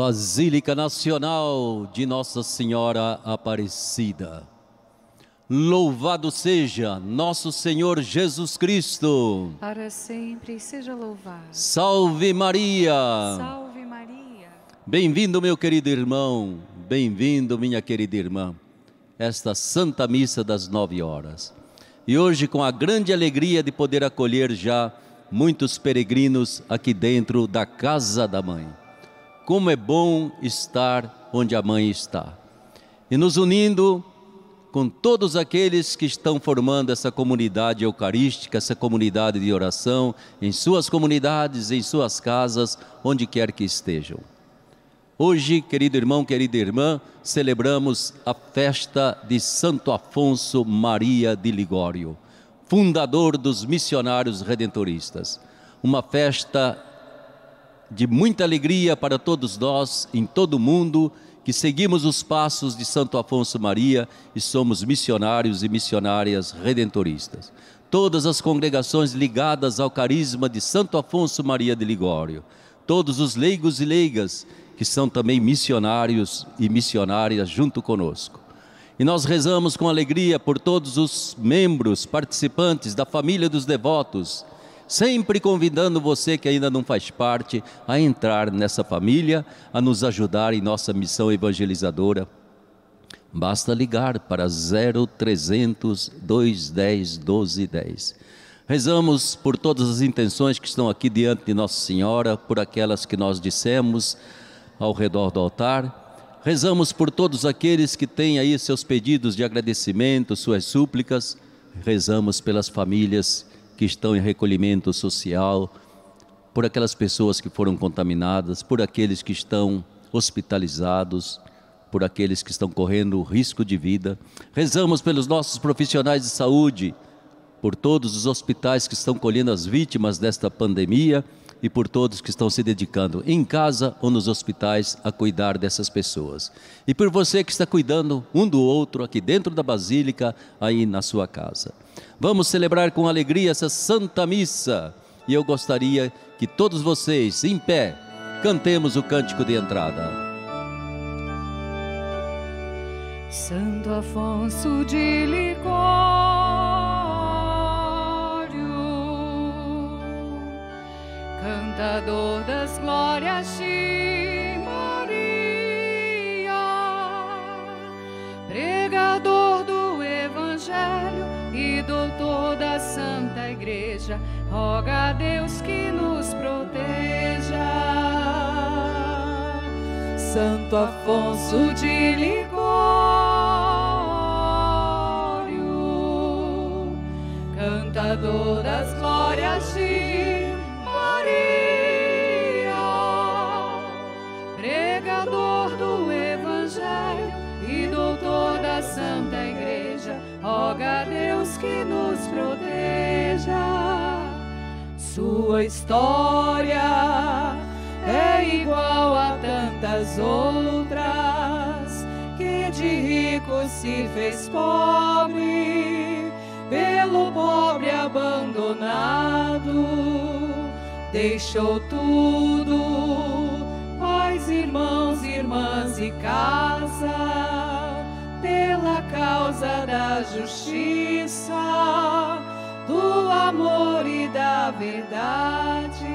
Basílica Nacional de Nossa Senhora Aparecida. Louvado seja nosso Senhor Jesus Cristo. Para sempre seja louvado. Salve Maria. Salve Maria. Bem-vindo, meu querido irmão. Bem-vindo, minha querida irmã. Esta Santa Missa das nove horas. E hoje, com a grande alegria de poder acolher já muitos peregrinos aqui dentro da Casa da Mãe como é bom estar onde a mãe está. E nos unindo com todos aqueles que estão formando essa comunidade eucarística, essa comunidade de oração, em suas comunidades, em suas casas, onde quer que estejam. Hoje, querido irmão, querida irmã, celebramos a festa de Santo Afonso Maria de Ligório, fundador dos missionários redentoristas. Uma festa de muita alegria para todos nós em todo o mundo que seguimos os passos de Santo Afonso Maria e somos missionários e missionárias redentoristas. Todas as congregações ligadas ao carisma de Santo Afonso Maria de Ligório, todos os leigos e leigas que são também missionários e missionárias junto conosco. E nós rezamos com alegria por todos os membros, participantes da família dos devotos sempre convidando você que ainda não faz parte a entrar nessa família, a nos ajudar em nossa missão evangelizadora. Basta ligar para 0300 210 1210. Rezamos por todas as intenções que estão aqui diante de Nossa Senhora, por aquelas que nós dissemos ao redor do altar. Rezamos por todos aqueles que têm aí seus pedidos de agradecimento, suas súplicas. Rezamos pelas famílias que estão em recolhimento social, por aquelas pessoas que foram contaminadas, por aqueles que estão hospitalizados, por aqueles que estão correndo risco de vida. Rezamos pelos nossos profissionais de saúde, por todos os hospitais que estão colhendo as vítimas desta pandemia e por todos que estão se dedicando em casa ou nos hospitais a cuidar dessas pessoas. E por você que está cuidando um do outro aqui dentro da Basílica, aí na sua casa. Vamos celebrar com alegria essa Santa Missa e eu gostaria que todos vocês, em pé, cantemos o cântico de entrada. Santo Afonso de Ligório cantador das glórias de Maria, pregador do Evangelho e doutor da Santa Igreja, roga a Deus que nos proteja. Santo Afonso de Ligório, cantador das glórias de Santa roga a Deus que nos proteja. Sua história é igual a tantas outras, que de rico se fez pobre, pelo pobre abandonado, deixou tudo, pais, irmãos, irmãs e casa causa da justiça, do amor e da verdade,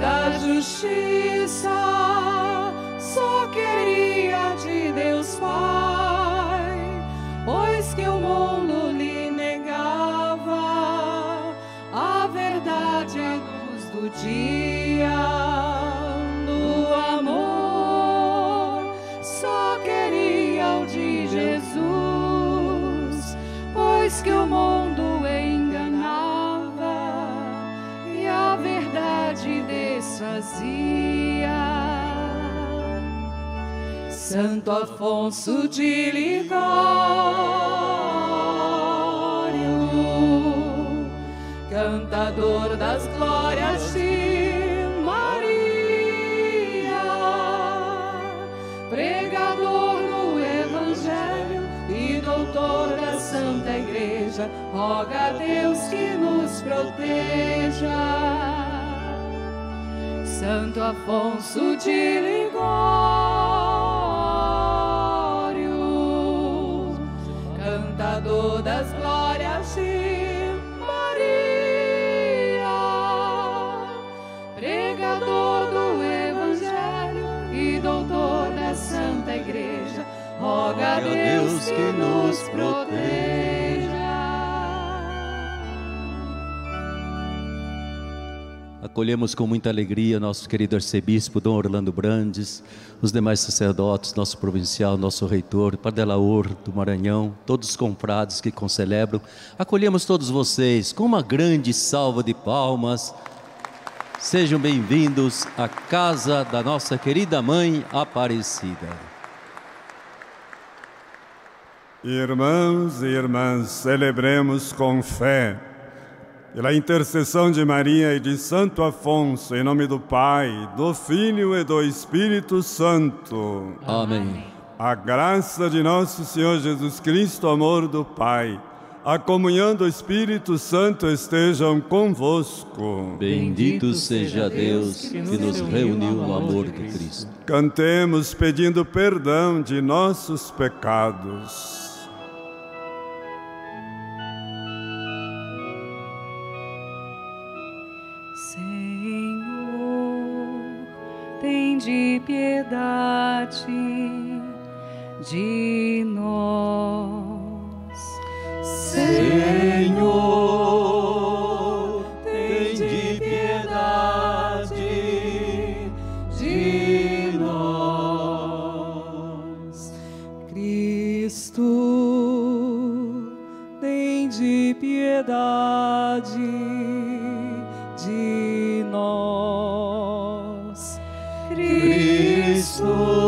da justiça. Só queria de Deus Pai, pois que o mundo lhe negava a verdade, a luz do dia. Que o mundo enganava e a verdade desfazia. Santo Afonso de Ligório, cantador das glórias de Igreja, roga a Deus que nos proteja. Santo Afonso de Ligório, cantador das glórias de Maria, pregador do Evangelho e doutor da Santa Igreja, roga a Deus que nos proteja. Acolhemos com muita alegria nosso querido arcebispo Dom Orlando Brandes, os demais sacerdotes, nosso provincial, nosso reitor, Padelaor do Maranhão, todos os confrades que concelebram. Acolhemos todos vocês com uma grande salva de palmas. Sejam bem-vindos à casa da nossa querida mãe Aparecida. Irmãos e irmãs, celebremos com fé pela intercessão de Maria e de Santo Afonso, em nome do Pai, do Filho e do Espírito Santo. Amém. A graça de nosso Senhor Jesus Cristo, o amor do Pai, a comunhão do Espírito Santo estejam convosco. Bendito seja Deus que nos reuniu no amor de Cristo. Cantemos pedindo perdão de nossos pecados. De piedade de nós. Senhor, tem de piedade de nós. Cristo, tem de piedade Deus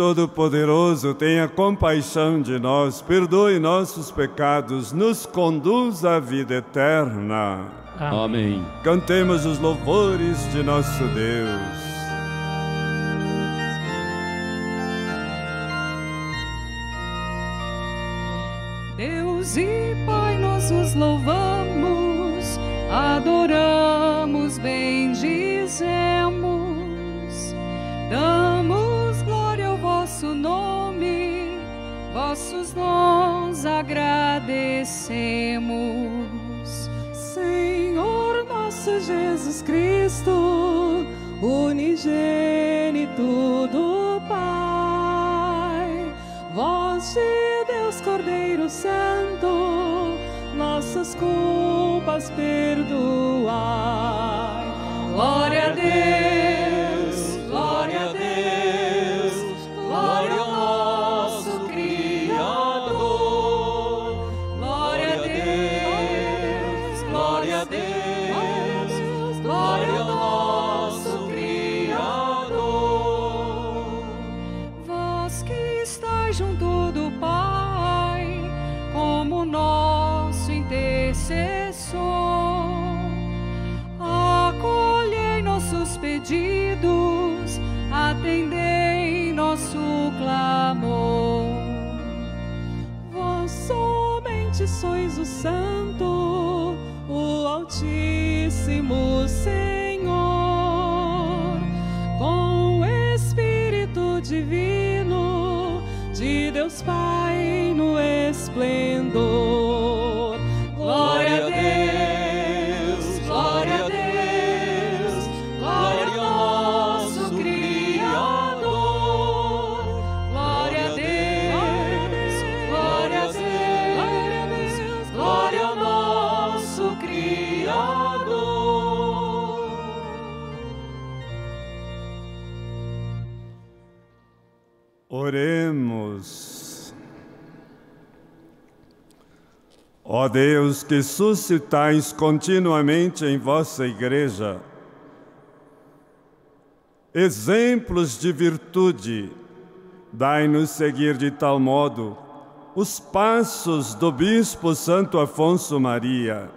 Todo-Poderoso, tenha compaixão de nós, perdoe nossos pecados, nos conduz à vida eterna. Amém. Cantemos os louvores de nosso Deus. Deus e Pai, nós os louvamos, adoramos, bendizemos, damos dons agradecemos. Senhor nosso Jesus Cristo, unigênito do Pai, vós de Deus Cordeiro Santo, nossas culpas perdoai. Glória a Deus. Santo, o Altíssimo Senhor, com o Espírito Divino de Deus Pai no esplendor. Ó Deus, que suscitais continuamente em vossa Igreja exemplos de virtude, dai-nos seguir de tal modo os passos do Bispo Santo Afonso Maria,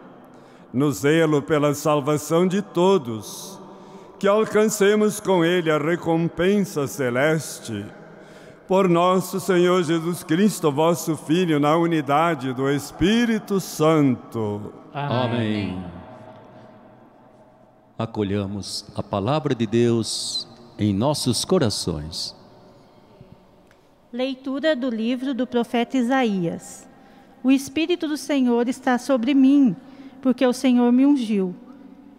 no zelo pela salvação de todos, que alcancemos com ele a recompensa celeste. Por nosso Senhor Jesus Cristo, vosso Filho, na unidade do Espírito Santo. Amém. Acolhamos a palavra de Deus em nossos corações. Leitura do livro do profeta Isaías. O Espírito do Senhor está sobre mim, porque o Senhor me ungiu.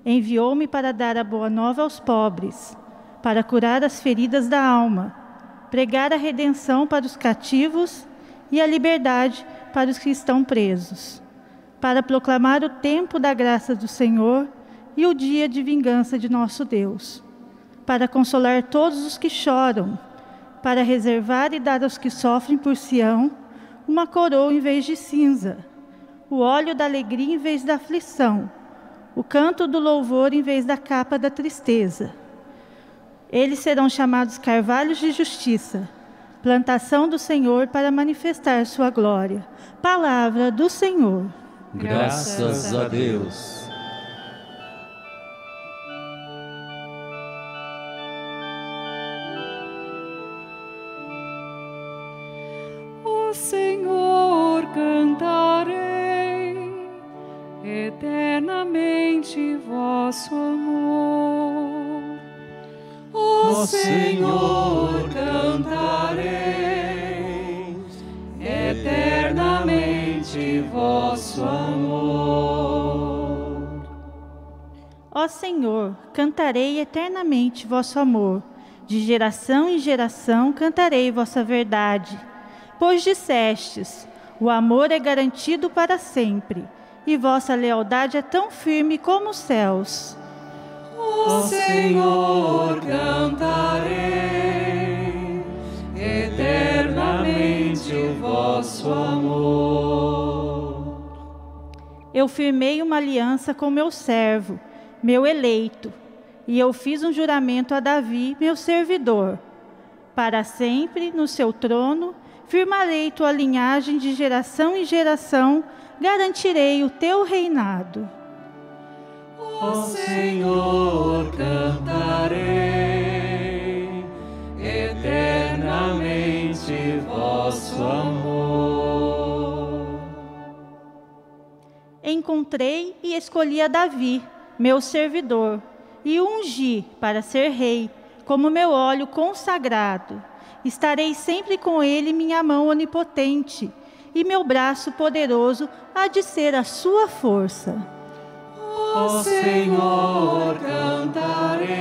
Enviou-me para dar a boa nova aos pobres, para curar as feridas da alma, pregar a redenção para os cativos e a liberdade para os que estão presos, para proclamar o tempo da graça do Senhor e o dia de vingança de nosso Deus, para consolar todos os que choram para reservar e dar aos que sofrem por Sião uma coroa em vez de cinza, o óleo da alegria em vez da aflição, o canto do louvor em vez da capa da tristeza. Eles serão chamados carvalhos de justiça, plantação do Senhor para manifestar sua glória. Palavra do Senhor. Graças a Deus. eternamente vosso amor. Ó Senhor, cantarei eternamente vosso amor. Ó Senhor, cantarei eternamente vosso amor. De geração em geração cantarei vossa verdade. Pois dissestes: o amor é garantido para sempre e vossa lealdade é tão firme como os céus. Ó Senhor, cantarei eternamente o vosso amor. Eu firmei uma aliança com meu servo, meu eleito, e eu fiz um juramento a Davi, meu servidor. Para sempre, no seu trono, firmarei tua linhagem de geração em geração garantirei o teu reinado. Ó Senhor, cantarei eternamente vosso amor. Encontrei e escolhi a Davi, meu servidor, e ungi para ser rei, como meu óleo consagrado. Estarei sempre com ele, minha mão onipotente e meu braço poderoso há de ser a sua força. Ó Senhor, cantarei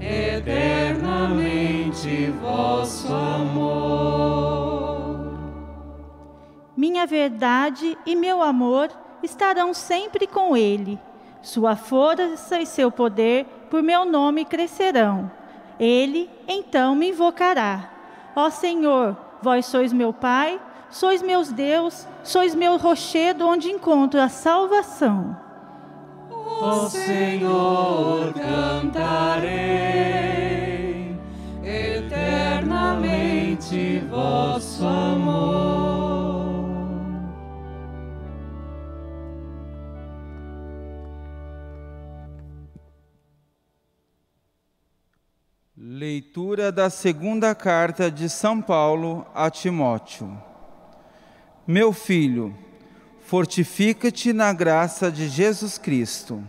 eternamente vosso amor. Minha verdade e meu amor estarão sempre com ele. Sua força e seu poder por meu nome crescerão. Ele então me invocará. Ó Senhor, Vós sois meu Pai, sois meus Deus, sois meu rochedo onde encontro a salvação. Ó Senhor, cantarei eternamente vosso amor. Leitura da segunda carta de São Paulo a Timóteo. Meu filho, fortifica-te na graça de Jesus Cristo.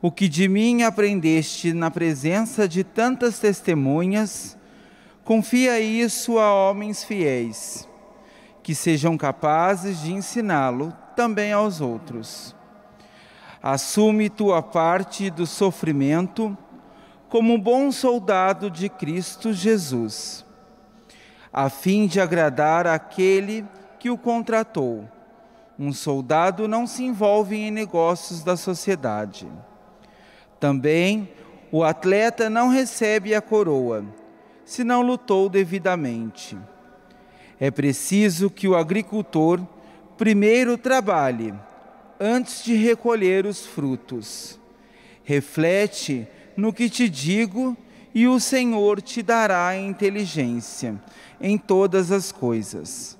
O que de mim aprendeste na presença de tantas testemunhas, confia isso a homens fiéis, que sejam capazes de ensiná-lo também aos outros. Assume tua parte do sofrimento como bom soldado de Cristo Jesus, a fim de agradar aquele que o contratou. Um soldado não se envolve em negócios da sociedade. Também o atleta não recebe a coroa, se não lutou devidamente. É preciso que o agricultor primeiro trabalhe, antes de recolher os frutos. Reflete no que te digo, e o Senhor te dará inteligência em todas as coisas.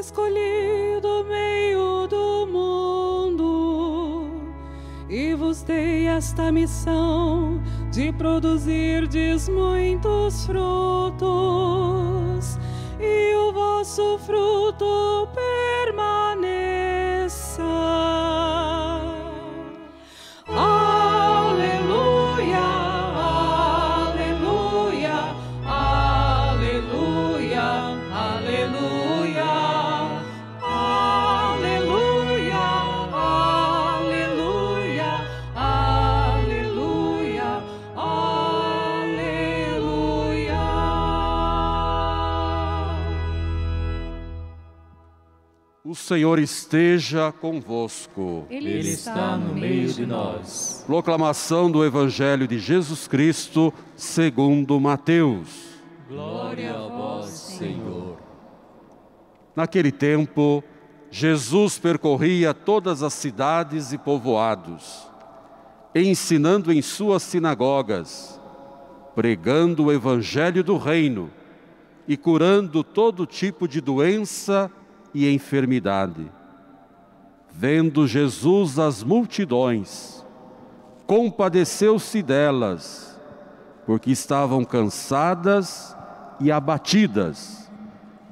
Escolhi do meio do mundo e vos dei esta missão de produzirdes muitos frutos e o vosso fruto permaneça. Senhor esteja convosco. Ele, Ele está no meio de nós. Proclamação do Evangelho de Jesus Cristo, segundo Mateus. Glória a vós, Senhor. Naquele tempo, Jesus percorria todas as cidades e povoados, ensinando em suas sinagogas, pregando o Evangelho do Reino e curando todo tipo de doença e enfermidade. Vendo Jesus as multidões, compadeceu-se delas, porque estavam cansadas e abatidas,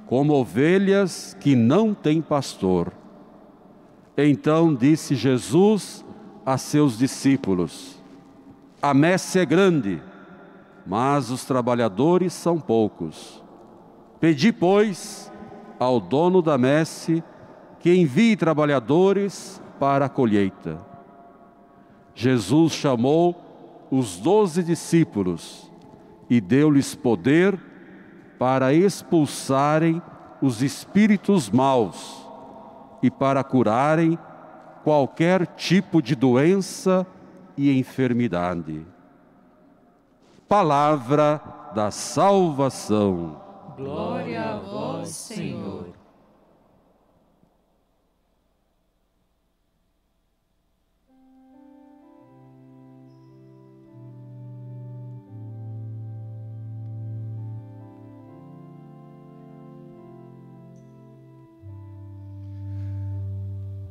como ovelhas que não têm pastor. Então disse Jesus a seus discípulos: A messe é grande, mas os trabalhadores são poucos. Pedi, pois, ao dono da messe que envie trabalhadores para a colheita. Jesus chamou os doze discípulos e deu-lhes poder para expulsarem os espíritos maus e para curarem qualquer tipo de doença e enfermidade. Palavra da salvação. Glória a vós, Senhor.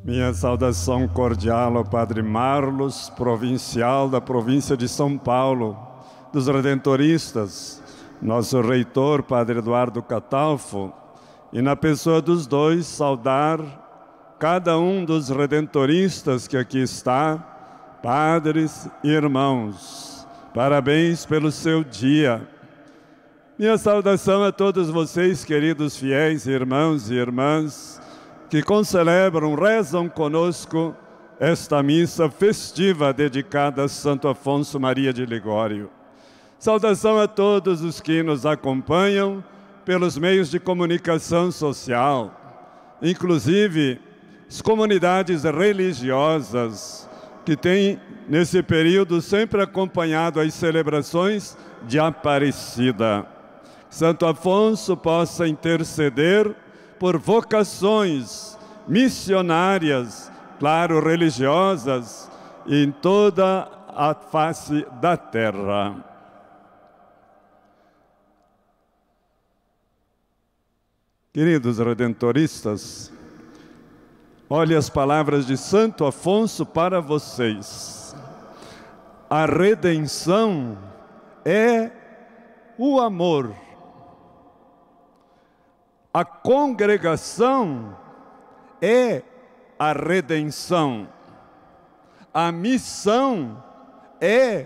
Minha saudação cordial ao Padre Marlos, provincial da província de São Paulo, dos Redentoristas, nosso reitor, Padre Eduardo Catalfo, e na pessoa dos dois, saudar cada um dos redentoristas que aqui está, padres e irmãos. Parabéns pelo seu dia. Minha saudação a todos vocês, queridos fiéis, irmãos e irmãs, que concelebram, rezam conosco esta missa festiva dedicada a Santo Afonso Maria de Ligório. Saudação a todos os que nos acompanham pelos meios de comunicação social, inclusive as comunidades religiosas que têm, nesse período, sempre acompanhado as celebrações de Aparecida. Santo Afonso possa interceder por vocações missionárias, claro, religiosas, em toda a face da terra. Queridos redentoristas, olhe as palavras de Santo Afonso para vocês. A redenção é o amor. A congregação é a redenção. A missão é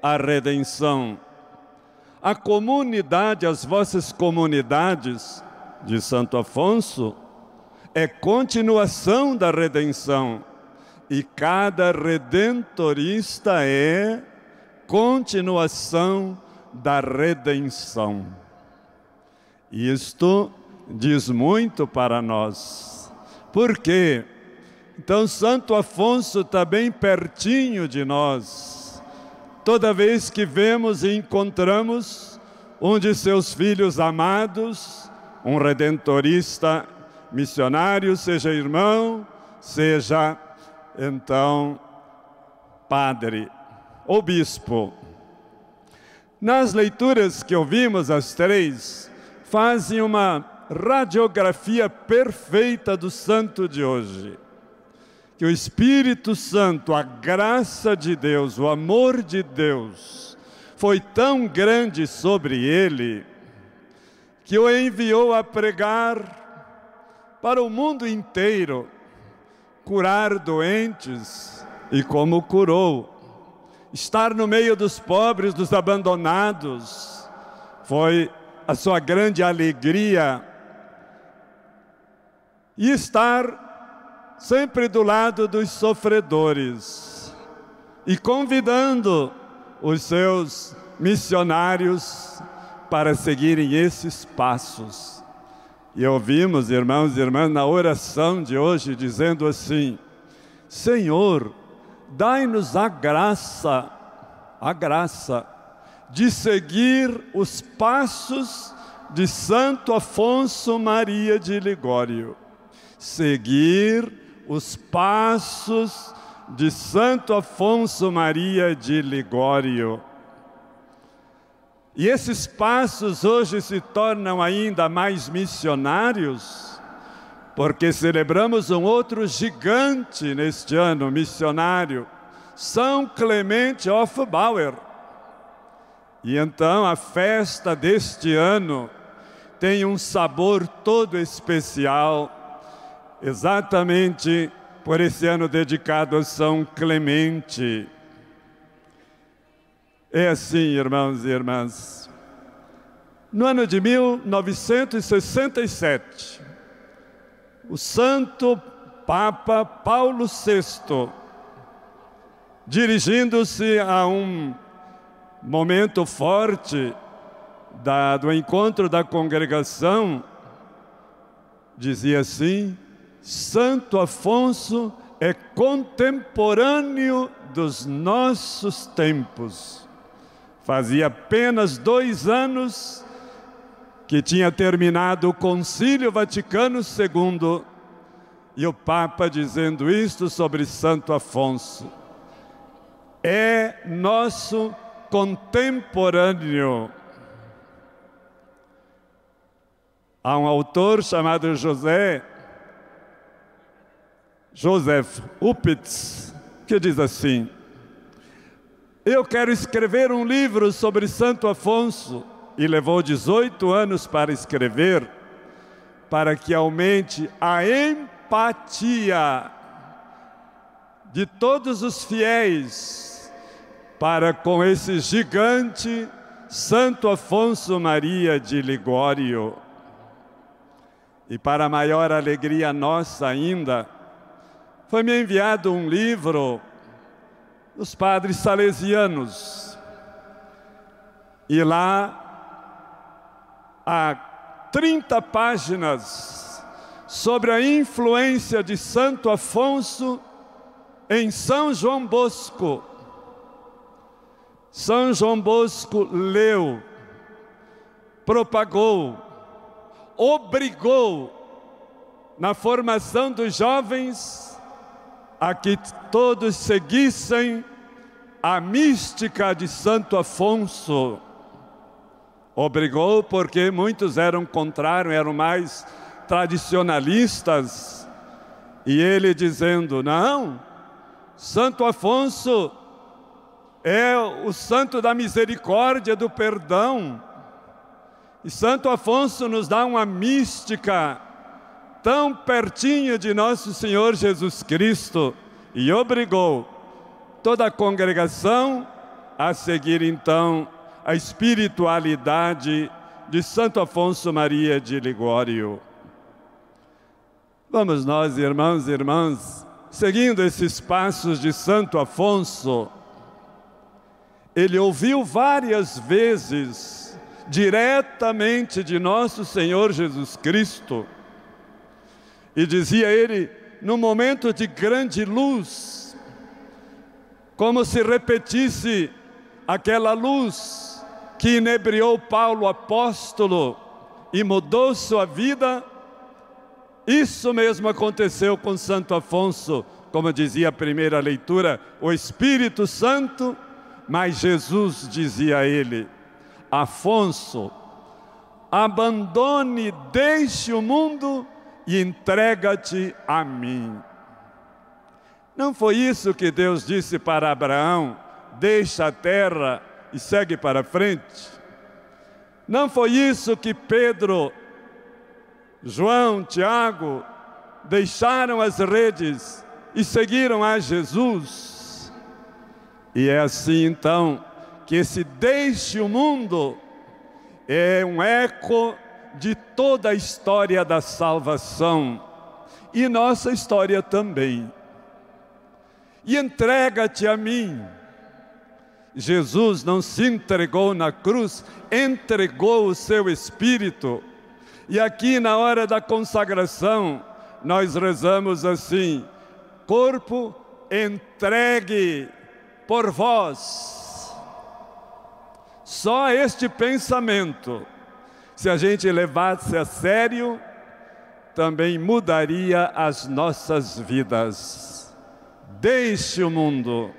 a redenção. a comunidade, as vossas comunidades de Santo Afonso, é continuação da redenção. E cada redentorista é continuação da redenção. Isto diz muito para nós. Por quê? Então, Santo Afonso está bem pertinho de nós. Toda vez que vemos e encontramos um de seus filhos amados, um redentorista missionário, seja irmão, seja então padre ou bispo. Nas leituras que ouvimos, as três, fazem uma radiografia perfeita do santo de hoje. Que o Espírito Santo, a graça de Deus, o amor de Deus, foi tão grande sobre ele, que o enviou a pregar para o mundo inteiro, curar doentes e como curou. Estar no meio dos pobres, dos abandonados, foi a sua grande alegria. E estar sempre do lado dos sofredores e convidando os seus missionários para seguirem esses passos. E ouvimos, irmãos e irmãs, na oração de hoje, dizendo assim: Senhor, dai-nos a graça, a graça, de seguir os passos de Santo Afonso Maria de Ligório. Seguir os passos de Santo Afonso Maria de Ligório. E esses passos hoje se tornam ainda mais missionários, porque celebramos um outro gigante neste ano missionário, São Clemente Hofbauer. E então a festa deste ano tem um sabor todo especial, exatamente por esse ano dedicado a São Clemente. É assim, irmãos e irmãs. No ano de 1967, o Santo Papa Paulo VI, dirigindo-se a um momento forte da, do encontro da congregação, dizia assim: Santo Afonso é contemporâneo dos nossos tempos. Fazia apenas dois anos que tinha terminado o Concílio Vaticano II e o Papa dizendo isto sobre Santo Afonso. É nosso contemporâneo. Há um autor chamado José Joseph Upitz que diz assim: eu quero escrever um livro sobre Santo Afonso e levou 18 anos para escrever, para que aumente a empatia de todos os fiéis para com esse gigante Santo Afonso Maria de Ligório. E para maior alegria nossa ainda, foi-me enviado um livro dos padres salesianos. E lá há 30 páginas sobre a influência de Santo Afonso em São João Bosco. São João Bosco leu, propagou, obrigou na formação dos jovens a que todos seguissem a mística de Santo Afonso. Obrigou porque muitos eram contrários, eram mais tradicionalistas. E ele dizendo: não, Santo Afonso é o santo da misericórdia, do perdão. E Santo Afonso nos dá uma mística tão pertinho de nosso Senhor Jesus Cristo e obrigou toda a congregação a seguir então a espiritualidade de Santo Afonso Maria de Ligório. Vamos nós, irmãos e irmãs, seguindo esses passos de Santo Afonso, ele ouviu várias vezes, diretamente de nosso Senhor Jesus Cristo, e dizia ele, no momento de grande luz, como se repetisse aquela luz que inebriou Paulo apóstolo e mudou sua vida, isso mesmo aconteceu com Santo Afonso, como dizia a primeira leitura, o Espírito Santo, mas Jesus dizia a ele: Afonso, abandone, deixe o mundo e entrega-te a mim. Não foi isso que Deus disse para Abraão: deixa a terra e segue para frente? Não foi isso que Pedro, João, Tiago deixaram as redes e seguiram a Jesus? E é assim então que esse deixe o mundo é um eco de toda a história da salvação e nossa história também. E entrega-te a mim. Jesus não se entregou na cruz, entregou o seu espírito. E aqui na hora da consagração, nós rezamos assim: corpo entregue por vós. Só este pensamento se a gente levasse a sério, também mudaria as nossas vidas. Deixe o mundo.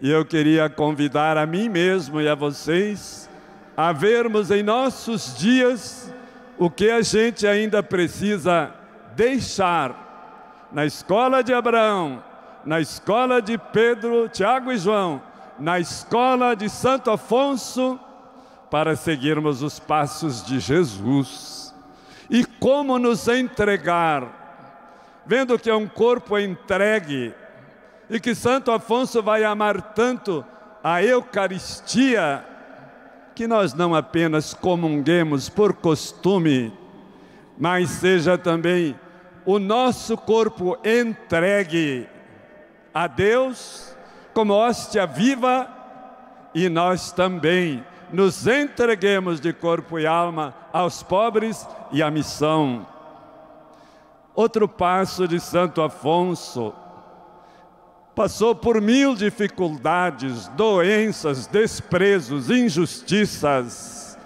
E eu queria convidar a mim mesmo e a vocês a vermos em nossos dias o que a gente ainda precisa deixar na escola de Abraão, na escola de Pedro, Tiago e João, na escola de Santo Afonso para seguirmos os passos de Jesus. E como nos entregar, vendo que é um corpo entregue, e que Santo Afonso vai amar tanto a Eucaristia, que nós não apenas comunguemos por costume, mas seja também o nosso corpo entregue a Deus como hóstia viva e nós também nos entreguemos de corpo e alma aos pobres e à missão. Outro passo de Santo Afonso. Passou por mil dificuldades, doenças, desprezos, injustiças,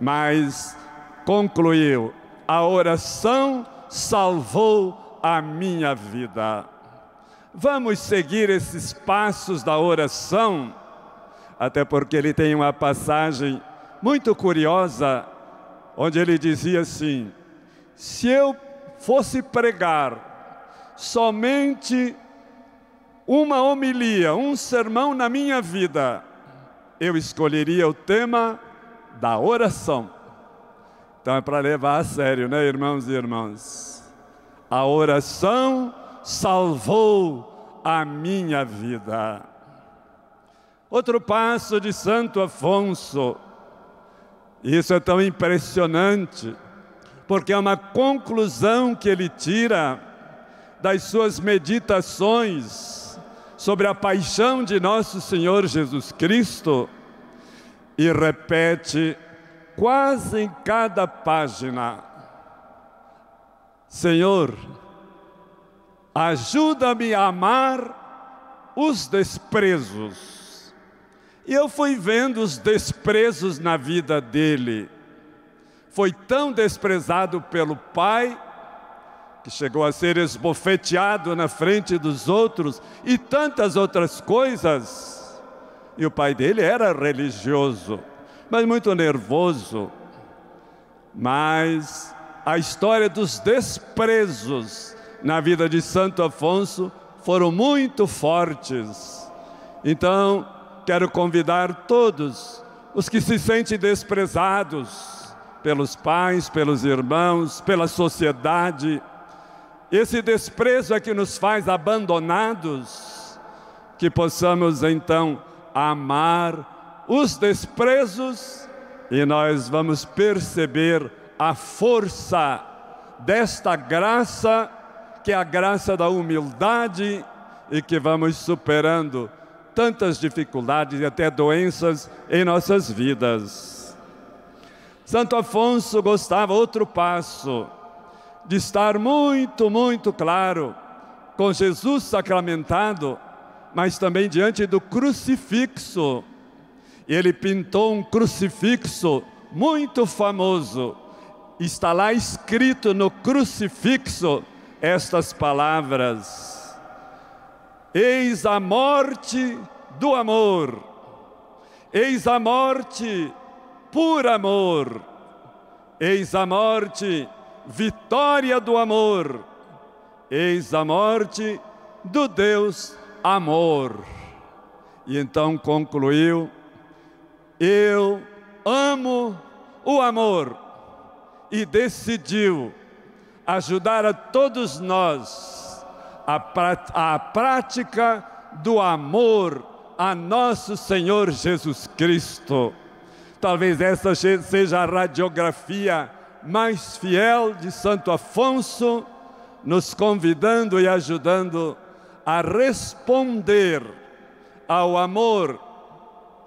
mas concluiu: a oração salvou a minha vida. Vamos seguir esses passos da oração até porque ele tem uma passagem muito curiosa, onde ele dizia assim: se eu fosse pregar somente uma homilia, um sermão na minha vida, eu escolheria o tema da oração. Então é para levar a sério, né, irmãos e irmãs? A oração salvou a minha vida. Outro passo de Santo Afonso. Isso é tão impressionante, porque é uma conclusão que ele tira das suas meditações sobre a paixão de nosso Senhor Jesus Cristo e repete quase em cada página: Senhor, ajuda-me a amar os desprezos e eu fui vendo os desprezos na vida dele. Foi tão desprezado pelo pai, que chegou a ser esbofeteado na frente dos outros, e tantas outras coisas. E o pai dele era religioso, mas muito nervoso. Mas a história dos desprezos na vida de Santo Afonso foram muito fortes. Então, quero convidar todos os que se sentem desprezados pelos pais, pelos irmãos, pela sociedade. Esse desprezo é que nos faz abandonados, que possamos então amar os desprezos, e nós vamos perceber a força desta graça, que é a graça da humildade e que vamos superando tantas dificuldades e até doenças em nossas vidas. Santo Afonso gostava outro passo de estar muito, muito claro com Jesus sacramentado, mas também diante do crucifixo. Ele pintou um crucifixo muito famoso. Está lá escrito no crucifixo estas palavras: Eis a morte do amor, eis a morte por amor, eis a morte, vitória do amor, eis a morte do Deus amor. E então concluiu: Eu amo o amor, e decidiu ajudar a todos nós a, a prática do amor a nosso Senhor Jesus Cristo. Talvez essa seja a radiografia mais fiel de Santo Afonso, nos convidando e ajudando a responder ao amor,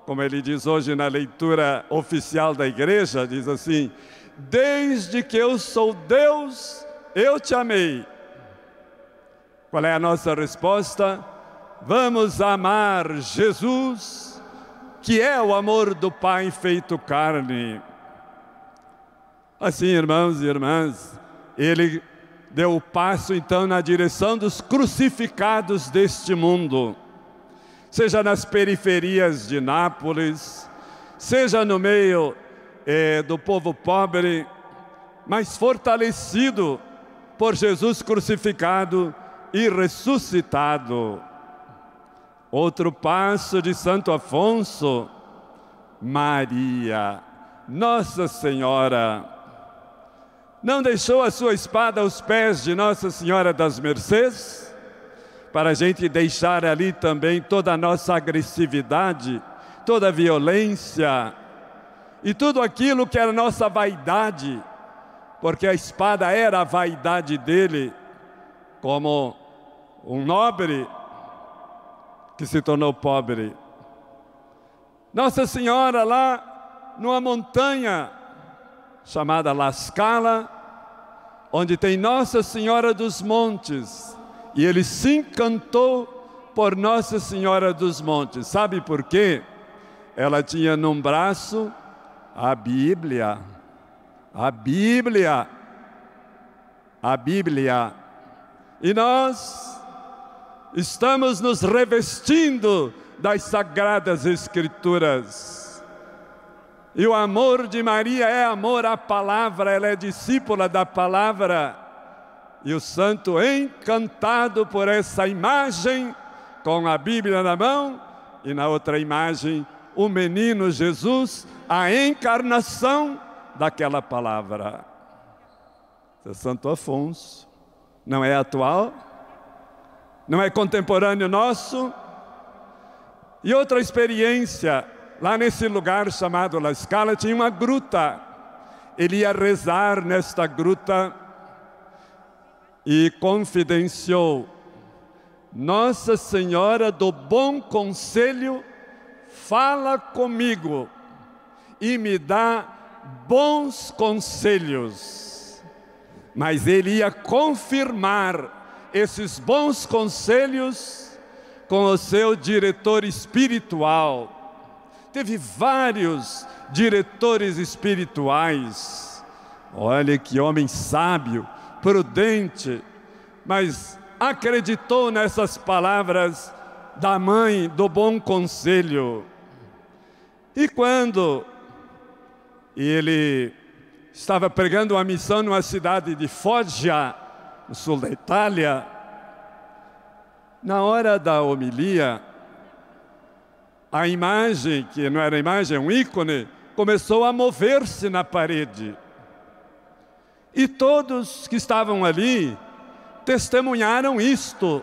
como ele diz hoje na leitura oficial da igreja, diz assim: Desde que eu sou Deus, eu te amei. Qual é a nossa resposta? Vamos amar Jesus, que é o amor do Pai feito carne. Assim, irmãos e irmãs, ele deu o passo então na direção dos crucificados deste mundo, seja nas periferias de Nápoles, seja no meio eh, do povo pobre, mas fortalecido por Jesus crucificado e ressuscitado. Outro passo de Santo Afonso, Maria, Nossa Senhora não deixou a sua espada aos pés de Nossa Senhora das Mercês, para a gente deixar ali também toda a nossa agressividade, toda a violência e tudo aquilo que era nossa vaidade, porque a espada era a vaidade dele, como um nobre que se tornou pobre. Nossa Senhora lá numa montanha chamada La Scala, onde tem Nossa Senhora dos Montes, e ele se encantou por Nossa Senhora dos Montes. Sabe por quê? Ela tinha num braço a Bíblia. A Bíblia. A Bíblia. E nós estamos nos revestindo das sagradas Escrituras. E o amor de Maria é amor à palavra, ela é discípula da palavra. E o santo, encantado por essa imagem, com a Bíblia na mão, e na outra imagem, o menino Jesus, a encarnação daquela palavra. Santo Afonso não é atual, não é contemporâneo nosso. E outra experiência lá nesse lugar chamado La Scala, tinha uma gruta. Ele ia rezar nesta gruta e confidenciou: Nossa Senhora do Bom Conselho fala comigo e me dá bons conselhos. Mas ele ia confirmar esses bons conselhos com o seu diretor espiritual teve vários diretores espirituais. Olha que homem sábio, prudente, mas acreditou nessas palavras da mãe do bom conselho. E quando ele estava pregando uma missão numa cidade de Foggia, no sul da Itália, na hora da homilia, a imagem, que não era imagem, um ícone, começou a mover-se na parede. E todos que estavam ali testemunharam isto.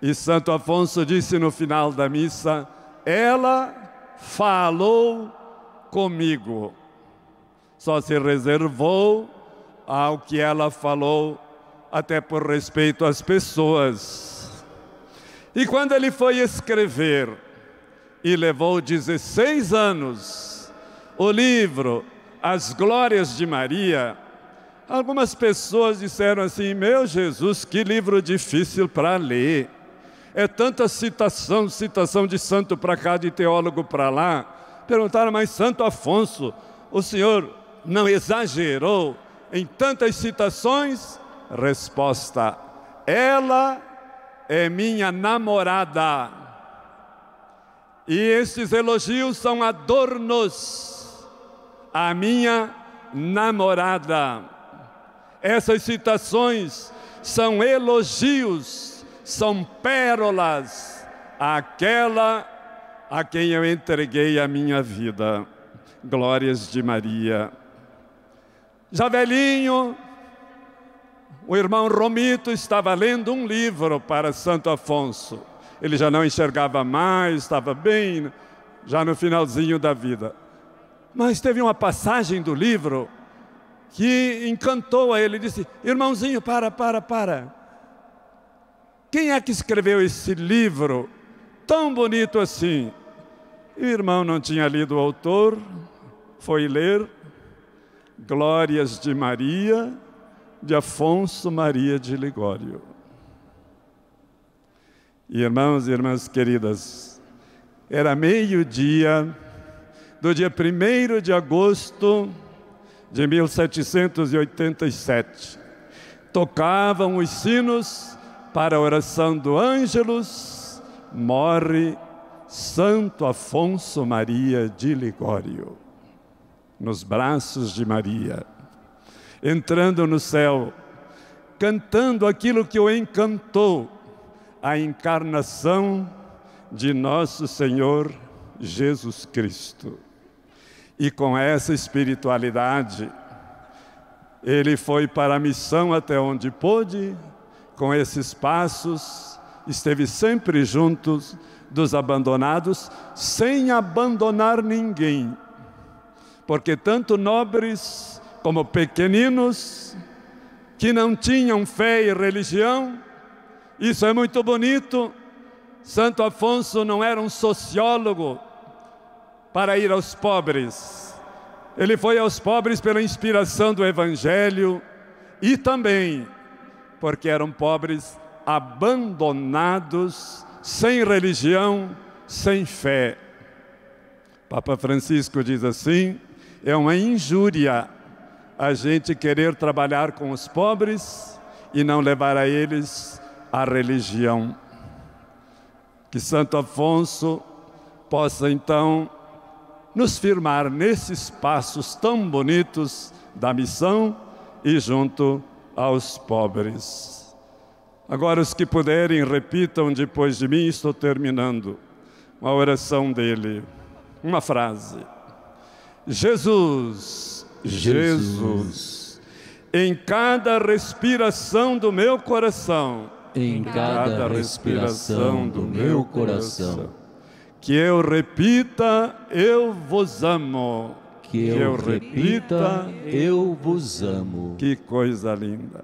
E Santo Afonso disse no final da missa: ela falou comigo. Só se reservou ao que ela falou, até por respeito às pessoas. E quando ele foi escrever, e levou 16 anos, o livro As Glórias de Maria, algumas pessoas disseram assim: Meu Jesus, que livro difícil para ler. É tanta citação, citação de santo para cá, de teólogo para lá. Perguntaram, mas Santo Afonso, o senhor não exagerou em tantas citações? Resposta: Ela é minha namorada. E estes elogios são adornos à minha namorada. Essas citações são elogios, são pérolas àquela a quem eu entreguei a minha vida. Glórias de Maria. Já velhinho, o irmão Romito estava lendo um livro para Santo Afonso. Ele já não enxergava mais, estava bem, já no finalzinho da vida. Mas teve uma passagem do livro que encantou a ele. Disse: Irmãozinho, para, para, para. Quem é que escreveu esse livro tão bonito assim? E o irmão não tinha lido o autor, foi ler Glórias de Maria, de Afonso Maria de Ligório. Irmãos e irmãs queridas, era meio-dia do dia 1 de agosto de 1787. Tocavam os sinos para a oração do Ângelus, morre Santo Afonso Maria de Ligório nos braços de Maria, entrando no céu, cantando aquilo que o encantou, a encarnação de nosso Senhor Jesus Cristo. E com essa espiritualidade, ele foi para a missão até onde pôde, com esses passos, esteve sempre juntos dos abandonados, sem abandonar ninguém, porque tanto nobres como pequeninos, que não tinham fé e religião, isso é muito bonito. Santo Afonso não era um sociólogo para ir aos pobres. Ele foi aos pobres pela inspiração do Evangelho e também porque eram pobres abandonados, sem religião, sem fé. Papa Francisco diz assim: é uma injúria a gente querer trabalhar com os pobres e não levar a eles a religião. Que Santo Afonso possa então nos firmar nesses passos tão bonitos da missão e junto aos pobres. Agora, os que puderem, repitam depois de mim, estou terminando, uma oração dele, uma frase. Jesus, Jesus, em cada respiração do meu coração, em cada respiração do meu coração, que eu repita, eu vos amo. Que eu repita, eu vos amo. Que coisa linda.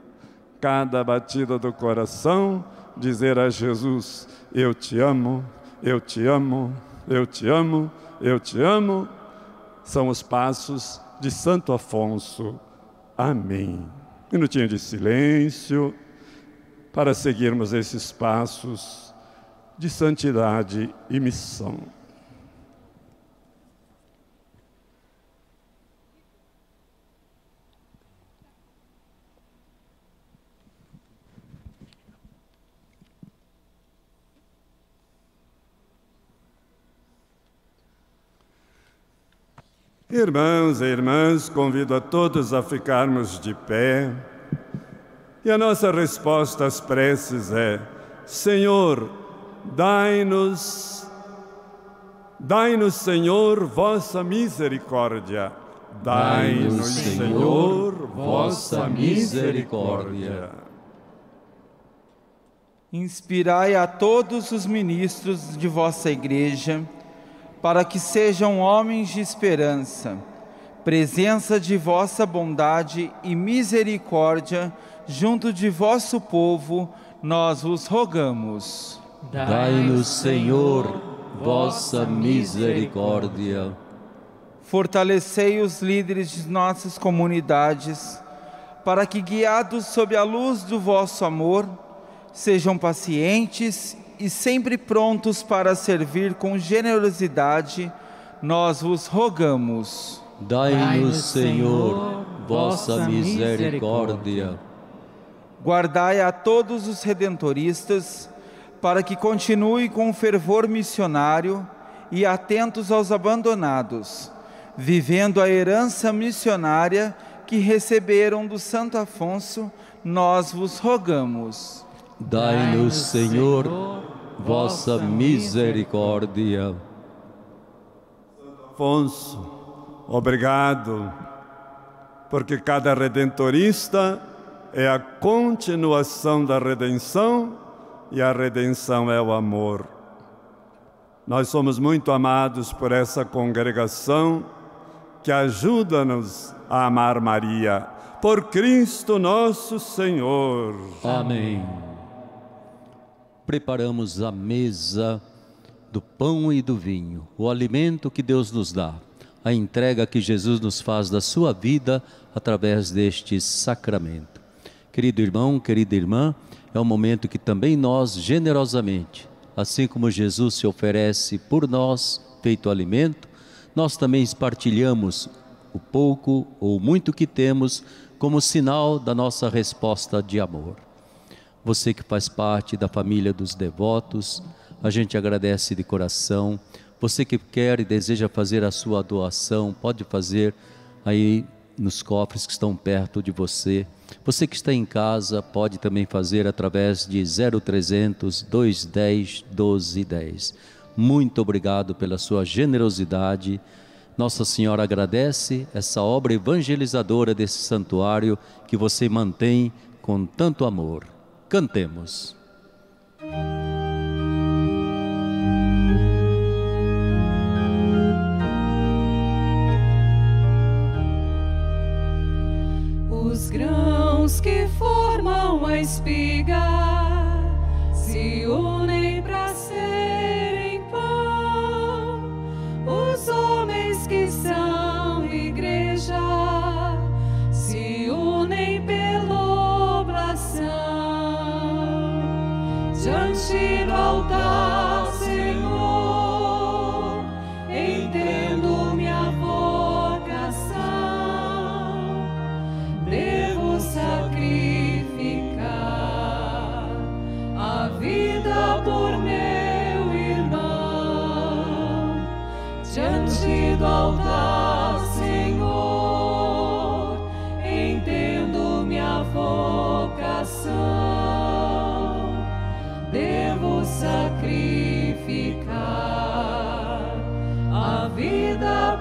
Cada batida do coração, dizer a Jesus: Eu te amo, eu te amo, eu te amo, eu te amo são os passos de Santo Afonso. Amém. Minutinho de silêncio para seguirmos esses passos de santidade e missão. Irmãos e irmãs, convido a todos a ficarmos de pé. E a nossa resposta às preces é: Senhor, dai-nos, dai-nos, Senhor, vossa misericórdia. Dai-nos, Senhor, vossa misericórdia. Inspirai a todos os ministros de vossa igreja para que sejam homens de esperança, presença de vossa bondade e misericórdia junto de vosso povo, nós vos rogamos. Dai-nos, Senhor, vossa misericórdia. Fortalecei os líderes de nossas comunidades, para que, guiados sob a luz do vosso amor, sejam pacientes e sempre prontos para servir com generosidade, nós vos rogamos. Dai-nos, Senhor, vossa misericórdia. Guardai a todos os redentoristas, para que continuem com fervor missionário e atentos aos abandonados, vivendo a herança missionária que receberam do Santo Afonso, nós vos rogamos. Dai-nos, Senhor, vossa misericórdia. Afonso, obrigado, porque cada redentorista é a continuação da redenção e a redenção é o amor. Nós somos muito amados por essa congregação que ajuda-nos a amar Maria. Por Cristo nosso Senhor. Amém. Preparamos a mesa do pão e do vinho, o alimento que Deus nos dá, a entrega que Jesus nos faz da sua vida através deste sacramento. Querido irmão, querida irmã, é um momento que também nós, generosamente, assim como Jesus se oferece por nós, feito alimento, nós também partilhamos o pouco ou muito que temos como sinal da nossa resposta de amor. Você que faz parte da família dos devotos, a gente agradece de coração. Você que quer e deseja fazer a sua doação, pode fazer aí nos cofres que estão perto de você. Você que está em casa pode também fazer através de 0300 210 1210. Muito obrigado pela sua generosidade. Nossa Senhora agradece essa obra evangelizadora desse santuário que você mantém com tanto amor. Cantemos. Os grãos que formam a espiga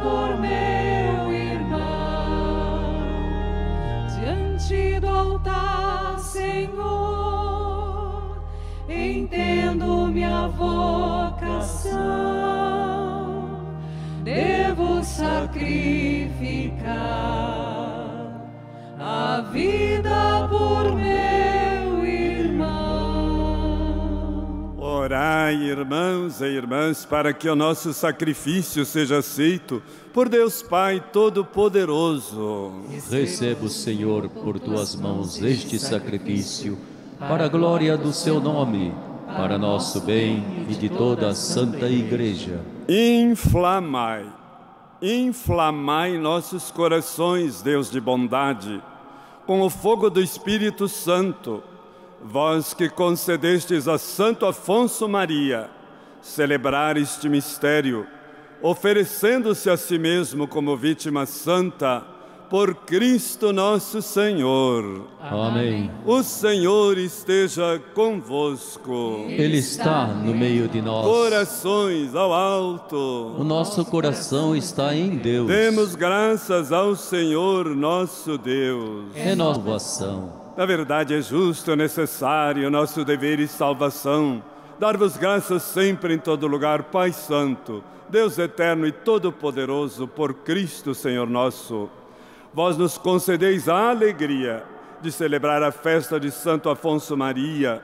por meu irmão diante do altar, Senhor, entendo minha vocação. Devo sacrificar a vida por meu Orai, irmãos e irmãs, para que o nosso sacrifício seja aceito por Deus Pai Todo-Poderoso. Receba, Senhor, por tuas mãos este sacrifício, para a glória do seu nome, para nosso bem e de toda a Santa Igreja. Inflamai, inflamai nossos corações, Deus de bondade, com o fogo do Espírito Santo, vós que concedestes a Santo Afonso Maria celebrar este mistério, oferecendo-se a si mesmo como vítima santa, por Cristo nosso Senhor. Amém. O Senhor esteja convosco. Ele está no meio de nós. Corações ao alto. O nosso coração está em Deus. Demos graças ao Senhor nosso Deus. É nossa. Na verdade, é justo, necessário, nosso dever e salvação dar-vos graças sempre em todo lugar, Pai Santo, Deus eterno e todo-poderoso, por Cristo, Senhor nosso. Vós nos concedeis a alegria de celebrar a festa de Santo Afonso Maria.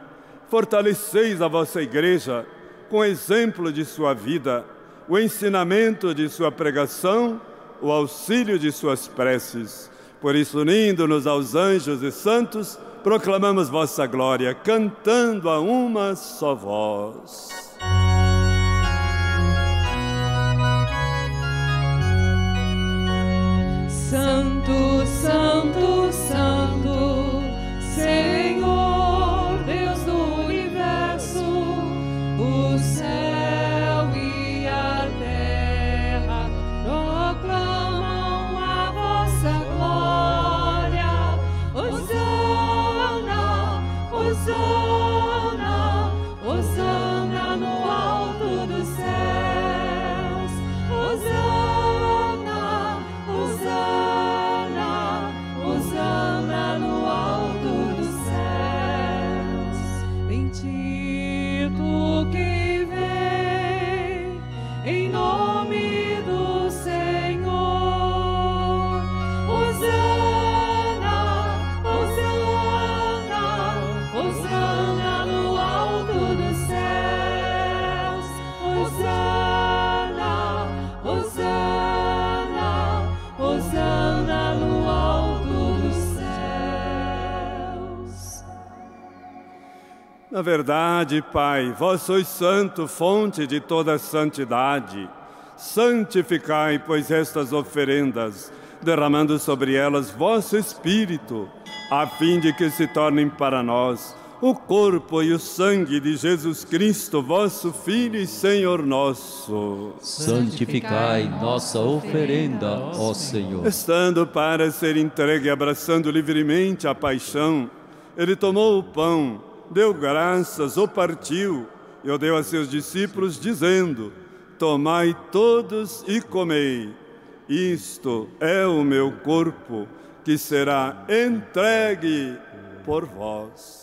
Fortaleceis a vossa igreja com o exemplo de sua vida, o ensinamento de sua pregação, o auxílio de suas preces. Por isso, unindo-nos aos anjos e santos, proclamamos vossa glória, cantando a uma só voz. Santo, Santo, Santo, verdade, Pai, vós sois santo, fonte de toda santidade. Santificai, pois, estas oferendas, derramando sobre elas vosso Espírito, a fim de que se tornem para nós o corpo e o sangue de Jesus Cristo, vosso Filho e Senhor nosso. Santificai nossa oferenda, ó Senhor. Estando para ser entregue e abraçando livremente a paixão, ele tomou o pão, deu graças, o partiu e o deu a seus discípulos, dizendo: Tomai todos e comei. Isto é o meu corpo, que será entregue por vós.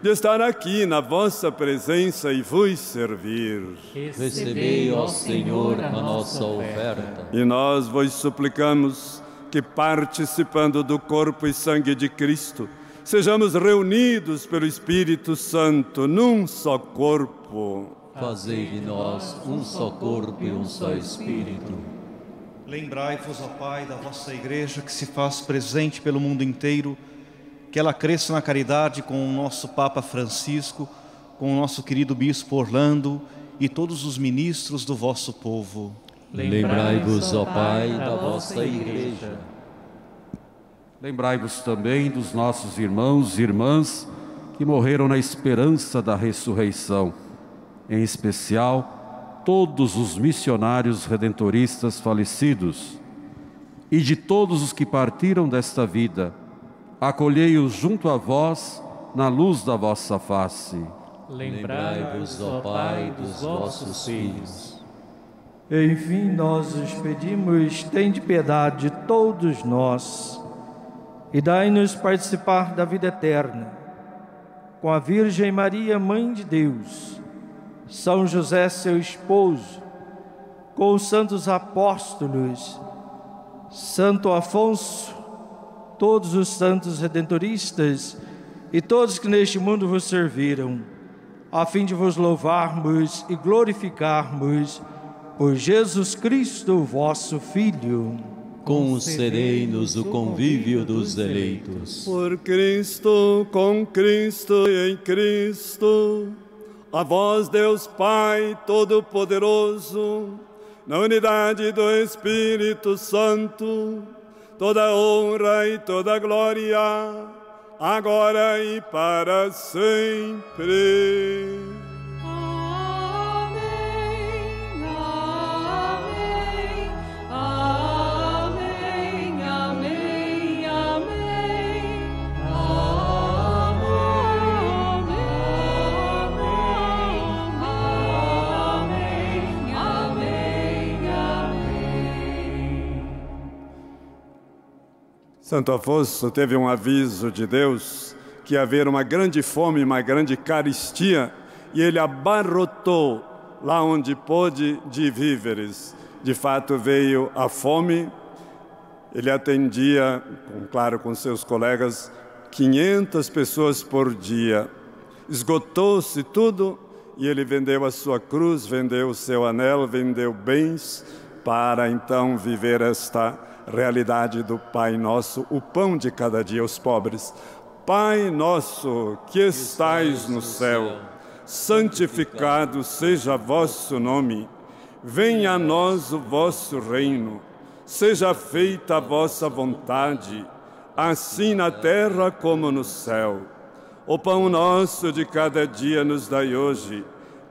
de estar aqui na vossa presença e vos servir. Recebei, ó Senhor, a nossa oferta. E nós vos suplicamos que, participando do corpo e sangue de Cristo, sejamos reunidos pelo Espírito Santo num só corpo. Fazei de nós um só corpo e um só espírito. Lembrai-vos, ó Pai, da vossa igreja que se faz presente pelo mundo inteiro, que ela cresça na caridade com o nosso Papa Francisco, com o nosso querido Bispo Orlando e todos os ministros do vosso povo. Lembrai-vos, ó Pai, da vossa igreja. Lembrai-vos também dos nossos irmãos e irmãs que morreram na esperança da ressurreição, em especial todos os missionários redentoristas falecidos e de todos os que partiram desta vida. Acolhei-os junto a vós na luz da vossa face. Lembrai-vos, ó Pai, dos vossos filhos. Enfim, nós os pedimos, tem de piedade de todos nós e dai-nos participar da vida eterna. Com a Virgem Maria, Mãe de Deus, São José, seu esposo, com os santos apóstolos, Santo Afonso, todos os santos redentoristas e todos que neste mundo vos serviram, a fim de vos louvarmos e glorificarmos por Jesus Cristo, vosso Filho. Concedei-nos o convívio dos eleitos. Por Cristo, com Cristo e em Cristo, a vós, Deus Pai Todo-Poderoso, na unidade do Espírito Santo, toda honra e toda glória, agora e para sempre. Santo Afonso teve um aviso de Deus que ia haver uma grande fome, uma grande caristia, e ele abarrotou lá onde pôde de víveres. De fato veio a fome, ele atendia, claro, com seus colegas, 500 pessoas por dia. Esgotou-se tudo e ele vendeu a sua cruz, vendeu o seu anel, vendeu bens para então viver esta realidade do Pai Nosso, o pão de cada dia aos pobres. Pai nosso que estais no céu, santificado seja vosso nome. Venha a nós o vosso reino. Seja feita a vossa vontade, assim na terra como no céu. O pão nosso de cada dia nos dai hoje.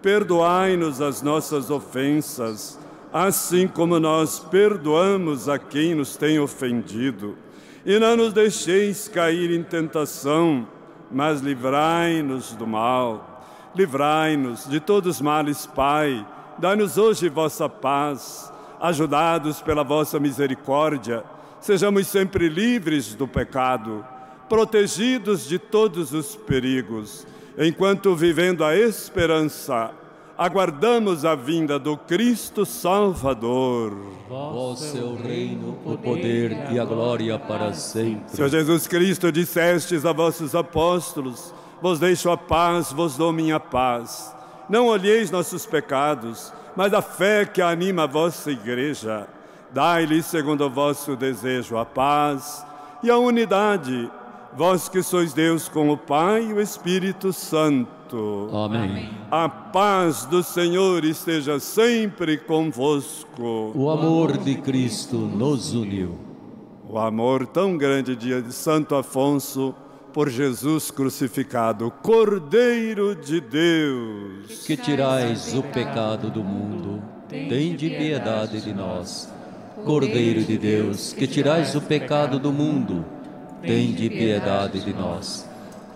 Perdoai-nos as nossas ofensas, assim como nós perdoamos a quem nos tem ofendido. E não nos deixeis cair em tentação, mas livrai-nos do mal. Livrai-nos de todos os males, Pai. Dai-nos hoje vossa paz. Ajudados pela vossa misericórdia, sejamos sempre livres do pecado, protegidos de todos os perigos, enquanto vivendo a esperança aguardamos a vinda do Cristo Salvador. Vós é o reino, o poder e a glória para sempre. Senhor Jesus Cristo, dissestes a vossos apóstolos: Vos deixo a paz, vos dou minha paz. Não olheis nossos pecados, mas a fé que anima a vossa igreja. Dai-lhe, segundo o vosso desejo, a paz e a unidade, vós que sois Deus com o Pai e o Espírito Santo. Amém. A paz do Senhor esteja sempre convosco. O amor de Cristo nos uniu. O amor tão grande dia de Santo Afonso por Jesus crucificado, Cordeiro de Deus. Que tirais o pecado do mundo, tende piedade de nós. Cordeiro de Deus, que tirais o pecado do mundo, tende piedade de nós.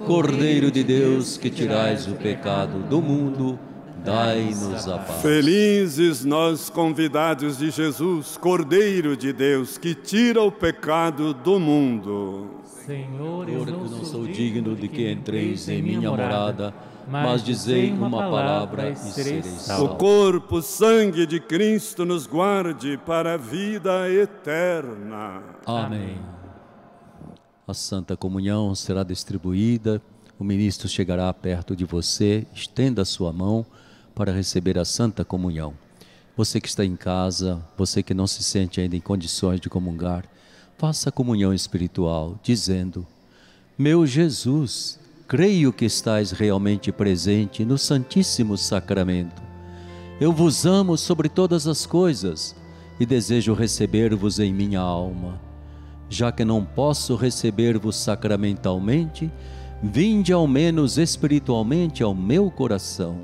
Cordeiro de Deus, que tirais o pecado do mundo, dai-nos a paz. Felizes nós convidados de Jesus, Cordeiro de Deus, que tira o pecado do mundo. Senhor, eu não sou digno de que entreis em minha morada, mas dizei uma palavra e sereis salvos. O corpo, sangue de Cristo nos guarde para a vida eterna. Amém. A Santa Comunhão será distribuída, o ministro chegará perto de você, estenda a sua mão para receber a Santa Comunhão. Você que está em casa, você que não se sente ainda em condições de comungar, faça a comunhão espiritual, dizendo: Meu Jesus, creio que estais realmente presente no Santíssimo Sacramento. Eu vos amo sobre todas as coisas e desejo receber-vos em minha alma já que não posso receber-vos sacramentalmente, vinde ao menos espiritualmente ao meu coração.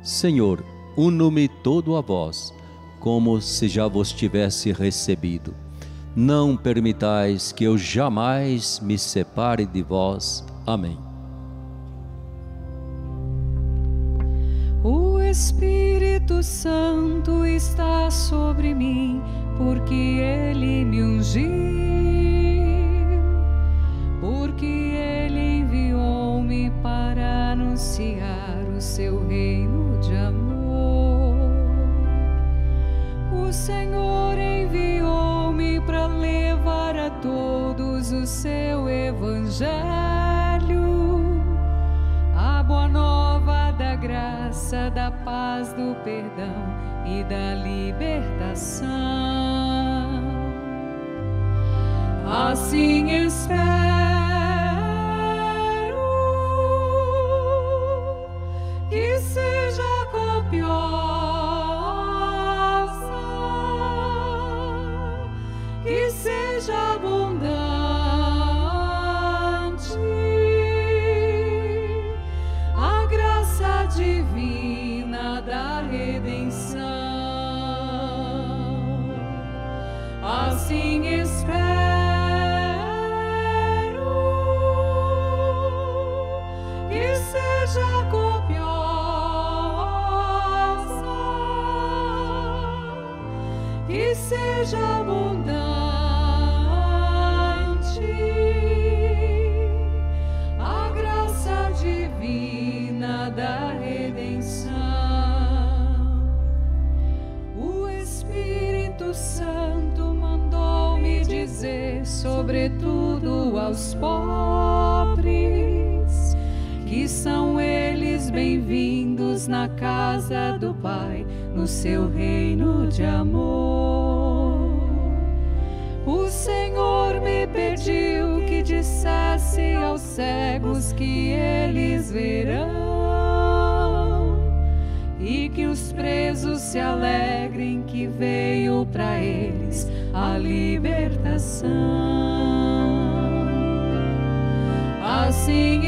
Senhor, uno-me todo a vós, como se já vos tivesse recebido. Não permitais que eu jamais me separe de vós. Amém. O Espírito Santo está sobre mim, porque ele me ungiu, porque ele enviou-me para anunciar o seu reino de amor. O Senhor enviou-me para levar a todos o seu evangelho, a boa nova da graça, da paz, do perdão e da libertação. Assim espero que seja abundante a graça divina da redenção. O Espírito Santo mandou-me dizer, sobretudo aos pobres, que são eles bem-vindos na casa do Pai, no seu reino de amor. O Senhor me pediu que dissesse aos cegos que eles verão e que os presos se alegrem que veio para eles a libertação. Assim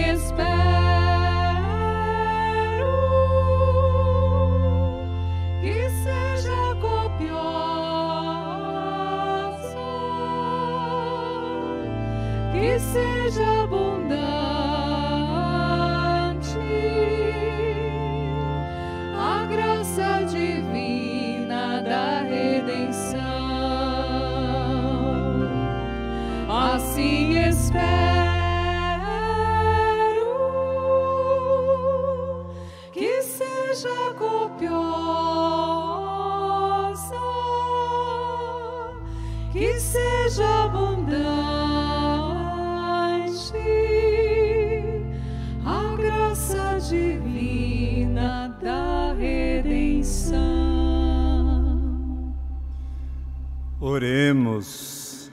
Oremos.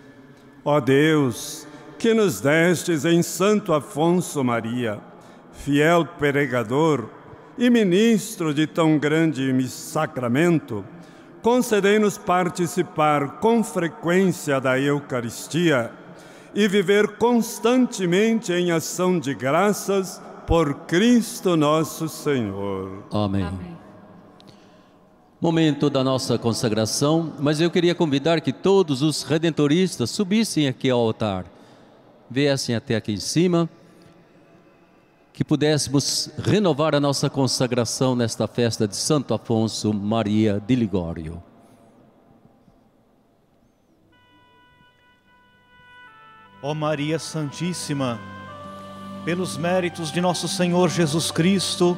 Ó Deus, que nos destes em Santo Afonso Maria, fiel pregador e ministro de tão grande sacramento, concedei-nos participar com frequência da Eucaristia e viver constantemente em ação de graças por Cristo nosso Senhor. Amém. Momento da nossa consagração, mas eu queria convidar que todos os redentoristas subissem aqui ao altar, viessem até aqui em cima, que pudéssemos renovar a nossa consagração nesta festa de Santo Afonso Maria de Ligório. Ó Maria Santíssima, pelos méritos de nosso Senhor Jesus Cristo,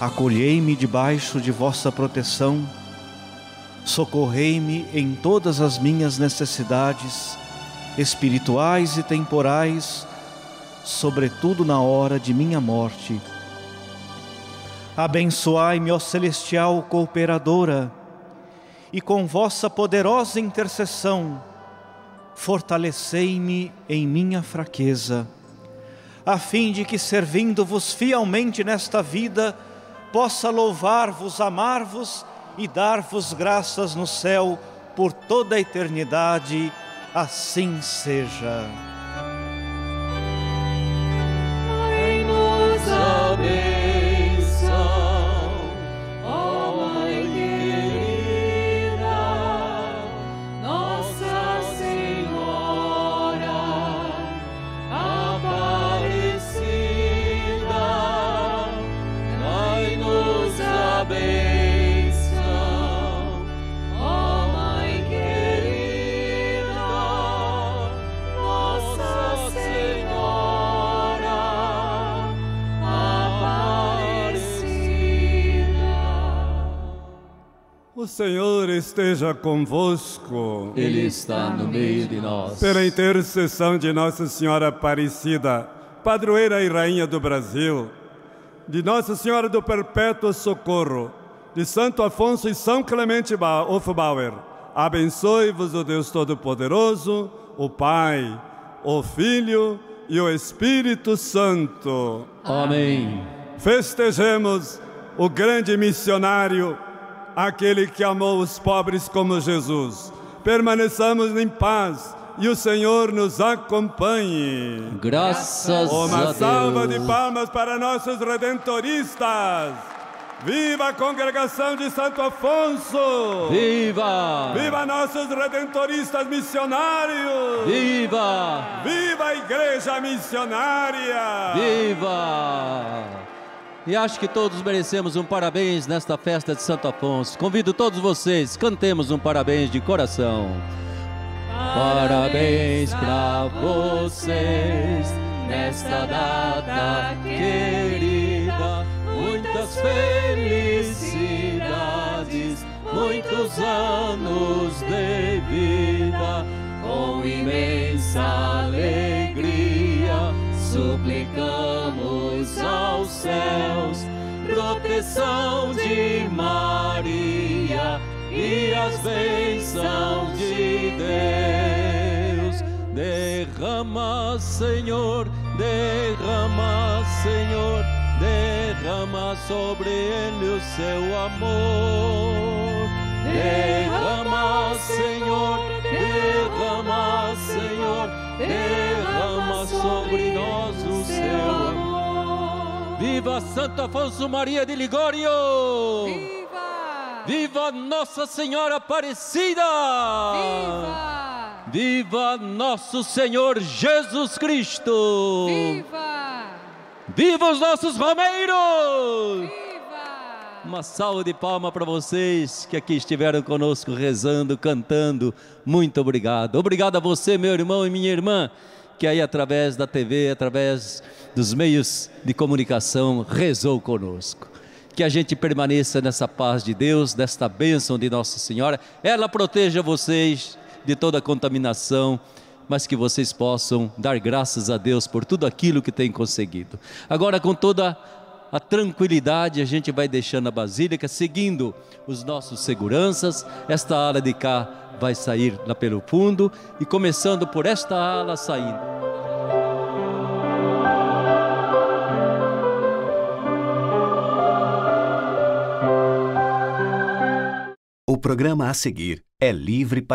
Acolhei-me debaixo de vossa proteção, Socorrei-me em todas as minhas necessidades, espirituais e temporais, sobretudo na hora de minha morte. Abençoai-me, ó celestial cooperadora, e com vossa poderosa intercessão, fortalecei-me em minha fraqueza, a fim de que, servindo-vos fielmente nesta vida, possa louvar-vos, amar-vos e dar-vos graças no céu por toda a eternidade. Assim seja. Dai-nos a bênção, Senhor esteja convosco. Ele está no meio de nós. Pela intercessão de Nossa Senhora Aparecida, padroeira e rainha do Brasil, de Nossa Senhora do Perpétuo Socorro, de Santo Afonso e São Clemente ba Hofbauer, abençoe-vos o Deus Todo-Poderoso, o Pai, o Filho e o Espírito Santo. Amém. Festejemos o grande missionário, aquele que amou os pobres como Jesus. Permaneçamos em paz e o Senhor nos acompanhe. Graças a Uma salva Deus. de palmas para nossos redentoristas. Viva a congregação de Santo Afonso! Viva! Viva nossos redentoristas missionários! Viva! Viva a igreja missionária! Viva! E acho que todos merecemos um parabéns nesta festa de Santo Afonso. Convido todos vocês, cantemos um parabéns de coração. Parabéns pra vocês nesta data querida. Muitas felicidades, muitos anos de vida, com imensa alegria. Suplicamos aos céus proteção de Maria e as bênçãos de Deus. Derrama, Senhor, derrama, Senhor, derrama sobre ele o seu amor. Derrama, Senhor, derrama, Senhor, derrama sobre nós o seu amor. Viva Santo Afonso Maria de Ligório! Viva! Viva Nossa Senhora Aparecida! Viva! Viva Nosso Senhor Jesus Cristo! Viva! Viva os nossos romeiros! Viva! Uma salva de palmas para vocês que aqui estiveram conosco rezando, cantando. Muito obrigado. Obrigado a você, meu irmão e minha irmã, que aí através da TV, através dos meios de comunicação, rezou conosco. Que a gente permaneça nessa paz de Deus, nesta bênção de Nossa Senhora. Ela proteja vocês de toda contaminação, mas que vocês possam dar graças a Deus por tudo aquilo que têm conseguido. Agora, com toda a tranquilidade, a gente vai deixando a Basílica, seguindo os nossos seguranças. Esta ala de cá vai sair lá pelo fundo e começando por esta ala saindo. O programa a seguir é livre para